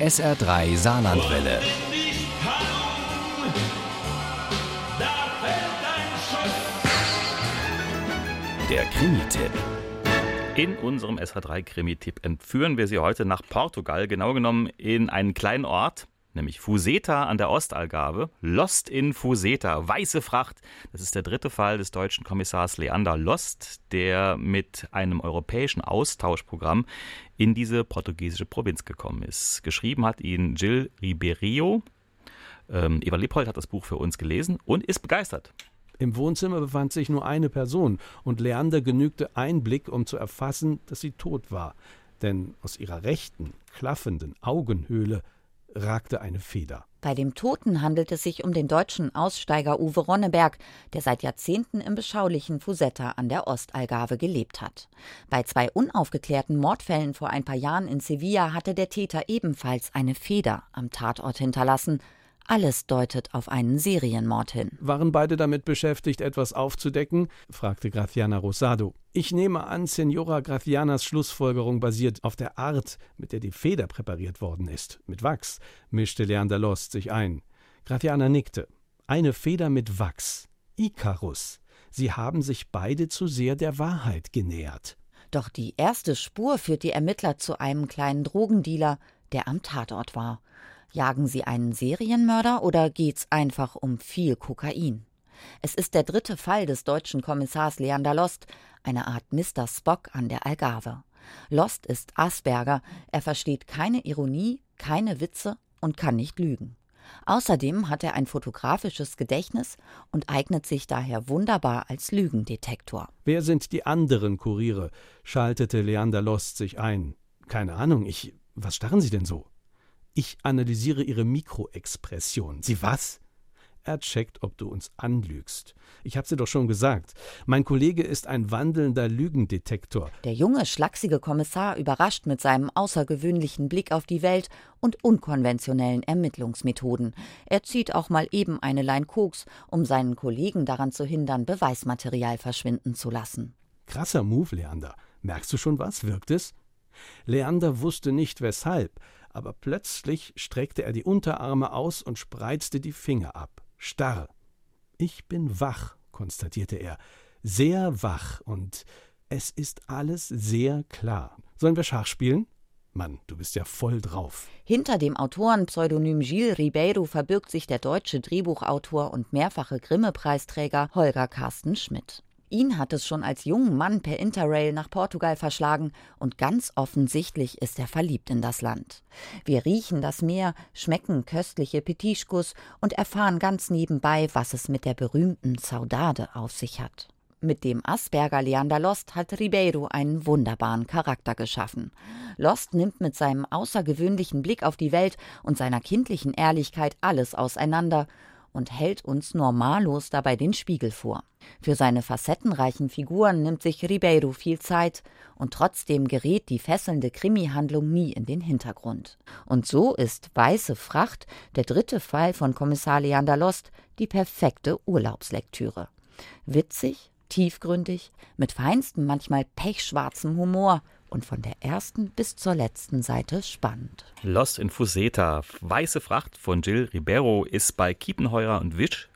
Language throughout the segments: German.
SR3 Saarlandwelle. Der Krimi-Tipp. In unserem SH3 Krimi-Tipp entführen wir Sie heute nach Portugal, genau genommen in einen kleinen Ort, nämlich Fuseta an der Ostalgarve. Lost in Fuseta, weiße Fracht. Das ist der dritte Fall des deutschen Kommissars Leander Lost, der mit einem europäischen Austauschprogramm in diese portugiesische Provinz gekommen ist. Geschrieben hat ihn Gil Ribeiro. Ähm, Eva Lippold hat das Buch für uns gelesen und ist begeistert. Im Wohnzimmer befand sich nur eine Person, und Leander genügte ein Blick, um zu erfassen, dass sie tot war. Denn aus ihrer rechten, klaffenden Augenhöhle ragte eine Feder. Bei dem Toten handelt es sich um den deutschen Aussteiger Uwe Ronneberg, der seit Jahrzehnten im beschaulichen Fusetta an der Ostalgarve gelebt hat. Bei zwei unaufgeklärten Mordfällen vor ein paar Jahren in Sevilla hatte der Täter ebenfalls eine Feder am Tatort hinterlassen. Alles deutet auf einen Serienmord hin. Waren beide damit beschäftigt, etwas aufzudecken? fragte Graciana Rosado. Ich nehme an, Senora Gracianas Schlussfolgerung basiert auf der Art, mit der die Feder präpariert worden ist. Mit Wachs, mischte Leander Lost sich ein. Graciana nickte. Eine Feder mit Wachs. Icarus. Sie haben sich beide zu sehr der Wahrheit genähert. Doch die erste Spur führt die Ermittler zu einem kleinen Drogendealer, der am Tatort war. Jagen sie einen Serienmörder oder geht's einfach um viel Kokain? Es ist der dritte Fall des deutschen Kommissars Leander Lost, eine Art Mr. Spock an der Algarve. Lost ist Asperger, er versteht keine Ironie, keine Witze und kann nicht lügen. Außerdem hat er ein fotografisches Gedächtnis und eignet sich daher wunderbar als Lügendetektor. Wer sind die anderen Kuriere? schaltete Leander Lost sich ein. Keine Ahnung, ich. Was starren Sie denn so? Ich analysiere Ihre Mikroexpression. Sie was? Er checkt, ob du uns anlügst. Ich hab's dir doch schon gesagt. Mein Kollege ist ein wandelnder Lügendetektor. Der junge, schlachsige Kommissar überrascht mit seinem außergewöhnlichen Blick auf die Welt und unkonventionellen Ermittlungsmethoden. Er zieht auch mal eben eine Lein Koks, um seinen Kollegen daran zu hindern, Beweismaterial verschwinden zu lassen. Krasser Move, Leander. Merkst du schon was? Wirkt es? Leander wusste nicht weshalb, aber plötzlich streckte er die Unterarme aus und spreizte die Finger ab. Starr. Ich bin wach, konstatierte er. Sehr wach und es ist alles sehr klar. Sollen wir Schach spielen? Mann, du bist ja voll drauf. Hinter dem Autorenpseudonym Gilles Ribeiro verbirgt sich der deutsche Drehbuchautor und mehrfache Grimme-Preisträger Holger Carsten Schmidt. Ihn hat es schon als jungen Mann per Interrail nach Portugal verschlagen und ganz offensichtlich ist er verliebt in das Land. Wir riechen das Meer, schmecken köstliche Petischkus und erfahren ganz nebenbei, was es mit der berühmten Saudade auf sich hat. Mit dem Asperger Leander Lost hat Ribeiro einen wunderbaren Charakter geschaffen. Lost nimmt mit seinem außergewöhnlichen Blick auf die Welt und seiner kindlichen Ehrlichkeit alles auseinander und hält uns normallos dabei den Spiegel vor. Für seine facettenreichen Figuren nimmt sich Ribeiro viel Zeit und trotzdem gerät die fesselnde Krimi-Handlung nie in den Hintergrund. Und so ist Weiße Fracht, der dritte Fall von Kommissar Leander Lost, die perfekte Urlaubslektüre. Witzig, tiefgründig, mit feinstem, manchmal pechschwarzem Humor und von der ersten bis zur letzten Seite spannend. Lost in Fuseta, Weiße Fracht von Jill Ribeiro ist bei Kiepenheuer und Wisch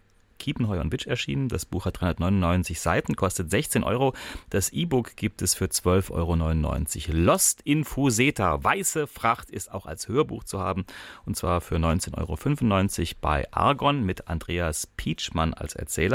Kiepenheuer und Witsch erschienen. Das Buch hat 399 Seiten, kostet 16 Euro. Das E-Book gibt es für 12,99 Euro. Lost in Fuseta, Weiße Fracht ist auch als Hörbuch zu haben und zwar für 19,95 Euro bei Argon mit Andreas Pietschmann als Erzähler.